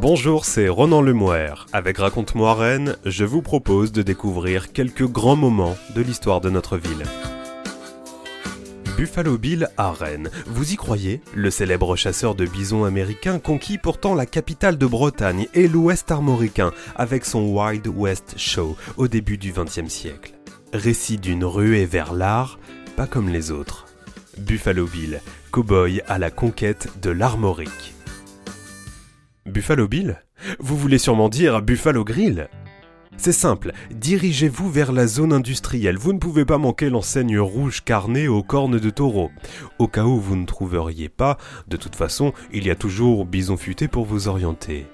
Bonjour, c'est Ronan Lemoire. Avec Raconte-moi Rennes, je vous propose de découvrir quelques grands moments de l'histoire de notre ville. Buffalo Bill à Rennes. Vous y croyez? Le célèbre chasseur de bisons américain conquit pourtant la capitale de Bretagne et l'Ouest armoricain avec son Wild West Show au début du XXe siècle. Récit d'une ruée vers l'art, pas comme les autres. Buffalo Bill, cow-boy à la conquête de l'Armorique. Buffalo Bill Vous voulez sûrement dire Buffalo Grill c'est simple, dirigez-vous vers la zone industrielle. Vous ne pouvez pas manquer l'enseigne rouge carnée aux cornes de taureau. Au cas où vous ne trouveriez pas, de toute façon, il y a toujours Bison Futé pour vous orienter.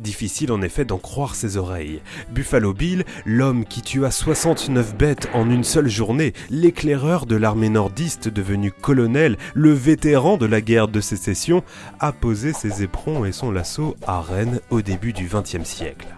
Difficile en effet d'en croire ses oreilles. Buffalo Bill, l'homme qui tua 69 bêtes en une seule journée, l'éclaireur de l'armée nordiste devenu colonel, le vétéran de la guerre de sécession, a posé ses éperons et son lasso à Rennes au début du XXe siècle.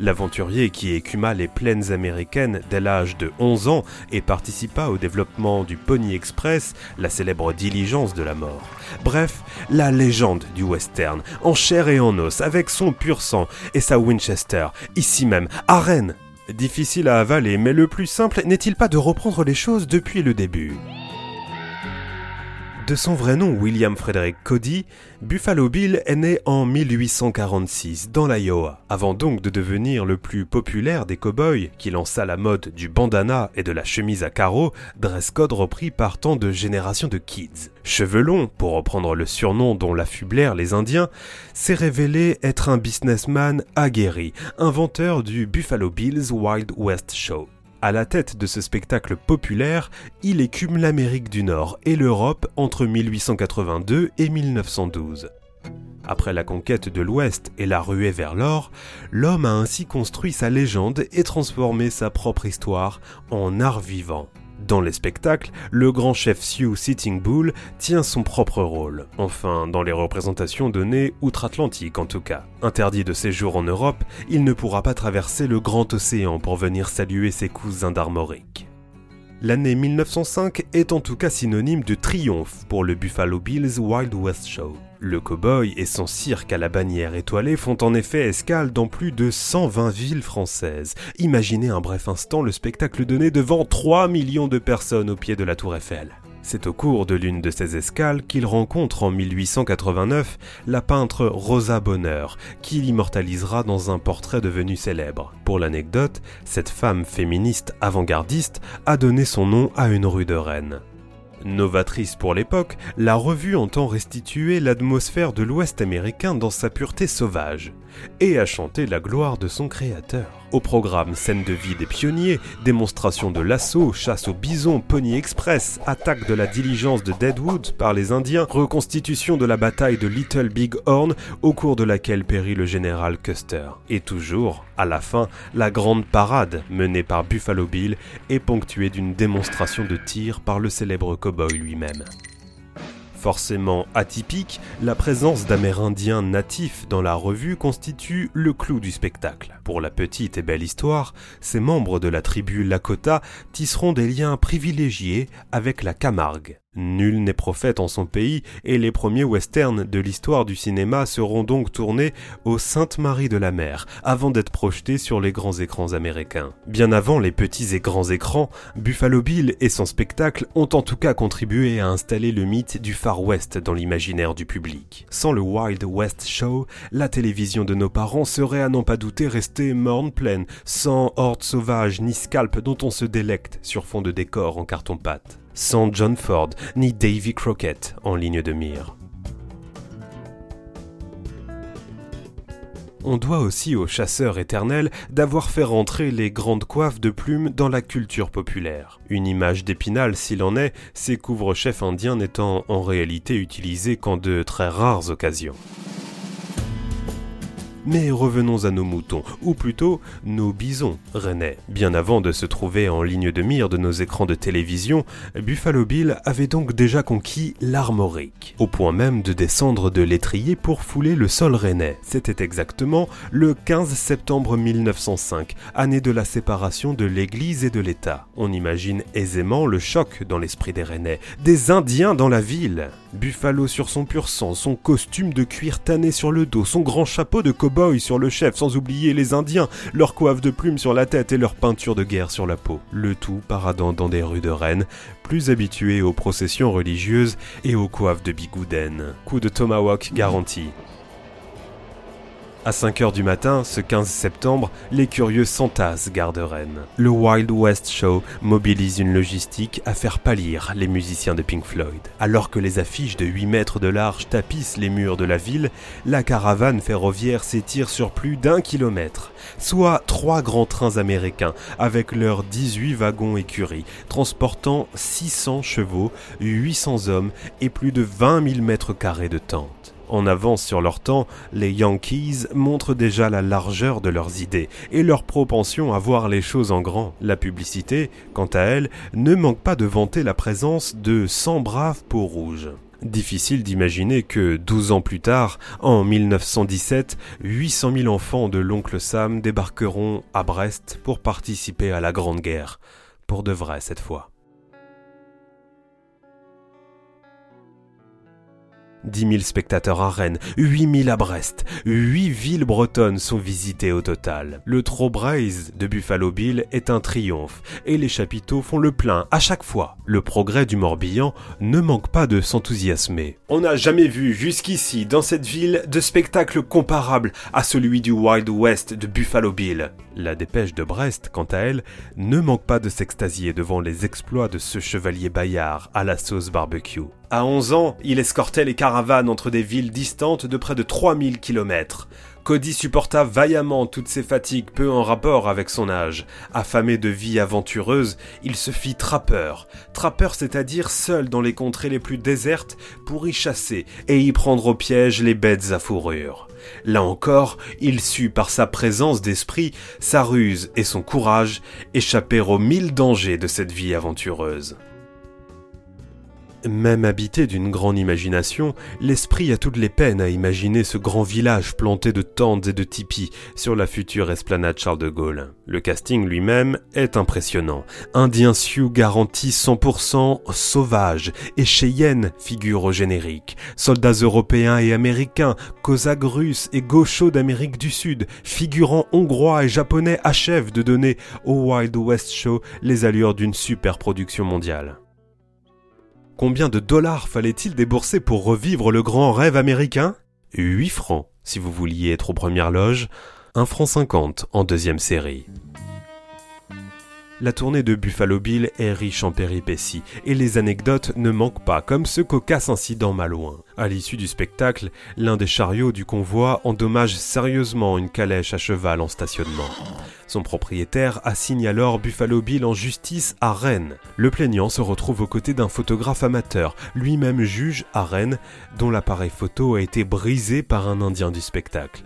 L'aventurier qui écuma les plaines américaines dès l'âge de 11 ans et participa au développement du Pony Express, la célèbre diligence de la mort. Bref, la légende du western, en chair et en os, avec son pur sang et sa Winchester, ici même, à Rennes. Difficile à avaler, mais le plus simple n'est-il pas de reprendre les choses depuis le début? De son vrai nom William Frederick Cody, Buffalo Bill est né en 1846 dans l'Iowa, avant donc de devenir le plus populaire des cow-boys qui lança la mode du bandana et de la chemise à carreaux, dress code repris par tant de générations de kids. Cheveux longs, pour reprendre le surnom dont l'affublèrent les Indiens, s'est révélé être un businessman aguerri, inventeur du Buffalo Bill's Wild West Show. À la tête de ce spectacle populaire, il écume l'Amérique du Nord et l'Europe entre 1882 et 1912. Après la conquête de l'Ouest et la ruée vers l'or, l'homme a ainsi construit sa légende et transformé sa propre histoire en art vivant. Dans les spectacles, le grand chef Sioux Sitting Bull tient son propre rôle, enfin dans les représentations données outre-Atlantique en tout cas. Interdit de séjour en Europe, il ne pourra pas traverser le grand océan pour venir saluer ses cousins d'Armorique. L'année 1905 est en tout cas synonyme de triomphe pour le Buffalo Bill's Wild West Show. Le cow-boy et son cirque à la bannière étoilée font en effet escale dans plus de 120 villes françaises. Imaginez un bref instant le spectacle donné devant 3 millions de personnes au pied de la tour Eiffel. C'est au cours de l'une de ces escales qu'il rencontre en 1889 la peintre Rosa Bonheur, qui l'immortalisera dans un portrait devenu célèbre. Pour l'anecdote, cette femme féministe avant-gardiste a donné son nom à une rue de Rennes. Novatrice pour l'époque, la revue entend restituer l'atmosphère de l'Ouest américain dans sa pureté sauvage et à chanter la gloire de son créateur. Au programme scène de vie des pionniers, démonstration de l'assaut, chasse au bison, Pony Express, attaque de la diligence de Deadwood par les Indiens, reconstitution de la bataille de Little Big Horn au cours de laquelle périt le général Custer. Et toujours, à la fin, la grande parade menée par Buffalo Bill est ponctuée d'une démonstration de tir par le célèbre cowboy lui-même. Forcément atypique, la présence d'Amérindiens natifs dans la revue constitue le clou du spectacle. Pour la petite et belle histoire, ces membres de la tribu Lakota tisseront des liens privilégiés avec la Camargue. Nul n'est prophète en son pays et les premiers westerns de l'histoire du cinéma seront donc tournés au Sainte-Marie de la Mer avant d'être projetés sur les grands écrans américains. Bien avant les petits et grands écrans, Buffalo Bill et son spectacle ont en tout cas contribué à installer le mythe du Far West dans l'imaginaire du public. Sans le Wild West Show, la télévision de nos parents serait à n'en pas douter restée morne pleine, sans hordes sauvages ni scalp dont on se délecte sur fond de décor en carton-pâte sans John Ford ni Davy Crockett en ligne de mire. On doit aussi au chasseur éternel d'avoir fait rentrer les grandes coiffes de plumes dans la culture populaire. Une image d'épinal s'il en est, ces couvre-chefs indiens n'étant en réalité utilisés qu'en de très rares occasions. Mais revenons à nos moutons, ou plutôt nos bisons rennais. Bien avant de se trouver en ligne de mire de nos écrans de télévision, Buffalo Bill avait donc déjà conquis l'Armorique, au point même de descendre de l'étrier pour fouler le sol rennais. C'était exactement le 15 septembre 1905, année de la séparation de l'Église et de l'État. On imagine aisément le choc dans l'esprit des rennais, des Indiens dans la ville. Buffalo sur son pur sang, son costume de cuir tanné sur le dos, son grand chapeau de cow-boy sur le chef, sans oublier les Indiens, leur coiffe de plumes sur la tête et leur peinture de guerre sur la peau. Le tout paradant dans des rues de Rennes, plus habitués aux processions religieuses et aux coiffes de bigouden. Coup de tomahawk garanti. À 5h du matin, ce 15 septembre, les curieux s'entassent gare de Rennes. Le Wild West Show mobilise une logistique à faire pâlir les musiciens de Pink Floyd. Alors que les affiches de 8 mètres de large tapissent les murs de la ville, la caravane ferroviaire s'étire sur plus d'un kilomètre, soit trois grands trains américains avec leurs 18 wagons écuries, transportant 600 chevaux, 800 hommes et plus de 20 000 mètres carrés de tentes. En avance sur leur temps, les Yankees montrent déjà la largeur de leurs idées et leur propension à voir les choses en grand. La publicité, quant à elle, ne manque pas de vanter la présence de 100 braves peaux rouges. Difficile d'imaginer que, 12 ans plus tard, en 1917, 800 000 enfants de l'oncle Sam débarqueront à Brest pour participer à la Grande Guerre. Pour de vrai cette fois. 10 000 spectateurs à Rennes, 8 000 à Brest, 8 villes bretonnes sont visitées au total. Le Trobraise de Buffalo Bill est un triomphe et les chapiteaux font le plein à chaque fois. Le progrès du Morbihan ne manque pas de s'enthousiasmer. On n'a jamais vu jusqu'ici dans cette ville de spectacle comparable à celui du Wild West de Buffalo Bill. La dépêche de Brest, quant à elle, ne manque pas de s'extasier devant les exploits de ce chevalier Bayard à la sauce barbecue. À 11 ans, il escortait les caravanes entre des villes distantes de près de 3000 km. Cody supporta vaillamment toutes ces fatigues peu en rapport avec son âge. Affamé de vie aventureuse, il se fit trappeur. Trappeur c'est-à-dire seul dans les contrées les plus désertes pour y chasser et y prendre au piège les bêtes à fourrure. Là encore, il sut par sa présence d'esprit, sa ruse et son courage échapper aux mille dangers de cette vie aventureuse. Même habité d'une grande imagination, l'esprit a toutes les peines à imaginer ce grand village planté de tentes et de tipis sur la future esplanade Charles de Gaulle. Le casting lui-même est impressionnant. Indien Sioux garantit 100% sauvage et Cheyenne figure au générique. Soldats européens et américains, cosaques russes et gauchos d'Amérique du Sud, figurants hongrois et japonais achèvent de donner au Wild West Show les allures d'une super production mondiale. Combien de dollars fallait-il débourser pour revivre le grand rêve américain? 8 francs si vous vouliez être aux premières loges, 1 franc 50 en deuxième série. La tournée de Buffalo Bill est riche en péripéties et les anecdotes ne manquent pas, comme ce cocasse incident malouin. À l'issue du spectacle, l'un des chariots du convoi endommage sérieusement une calèche à cheval en stationnement. Son propriétaire assigne alors Buffalo Bill en justice à Rennes. Le plaignant se retrouve aux côtés d'un photographe amateur, lui-même juge à Rennes, dont l'appareil photo a été brisé par un Indien du spectacle.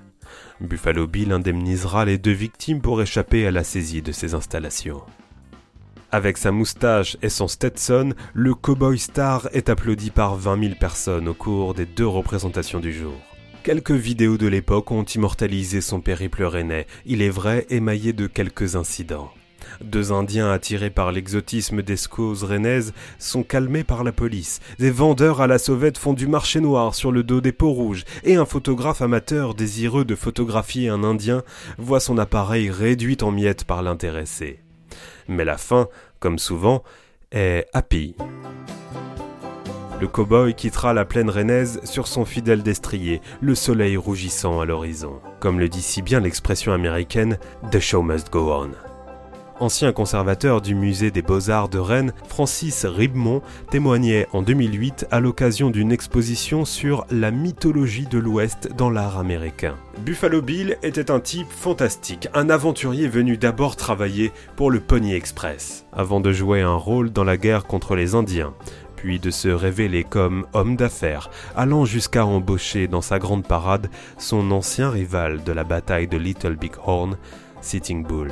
Buffalo Bill indemnisera les deux victimes pour échapper à la saisie de ses installations. Avec sa moustache et son Stetson, le cowboy star est applaudi par 20 000 personnes au cours des deux représentations du jour. Quelques vidéos de l'époque ont immortalisé son périple rennais, il est vrai émaillé de quelques incidents. Deux Indiens attirés par l'exotisme des scoses rennaises sont calmés par la police. Des vendeurs à la sauvette font du marché noir sur le dos des peaux rouges. Et un photographe amateur désireux de photographier un Indien voit son appareil réduit en miettes par l'intéressé mais la fin, comme souvent, est happy. Le cow-boy quittera la plaine rennaise sur son fidèle destrier, le soleil rougissant à l'horizon. Comme le dit si bien l'expression américaine The show must go on. Ancien conservateur du musée des beaux-arts de Rennes, Francis Ribemont témoignait en 2008 à l'occasion d'une exposition sur la mythologie de l'Ouest dans l'art américain. Buffalo Bill était un type fantastique, un aventurier venu d'abord travailler pour le Pony Express, avant de jouer un rôle dans la guerre contre les Indiens puis de se révéler comme homme d'affaires, allant jusqu'à embaucher dans sa grande parade son ancien rival de la bataille de Little Big Horn, Sitting Bull.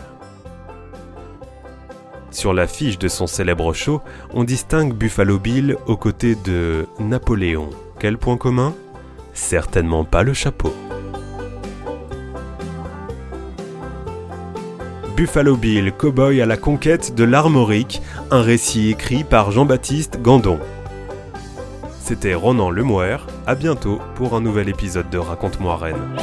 Sur l'affiche de son célèbre show, on distingue Buffalo Bill aux côtés de Napoléon. Quel point commun? Certainement pas le chapeau. Buffalo Bill, cowboy à la conquête de l'Armorique, un récit écrit par Jean-Baptiste Gandon. C'était Ronan Lemoire, à bientôt pour un nouvel épisode de Raconte-moi Rennes.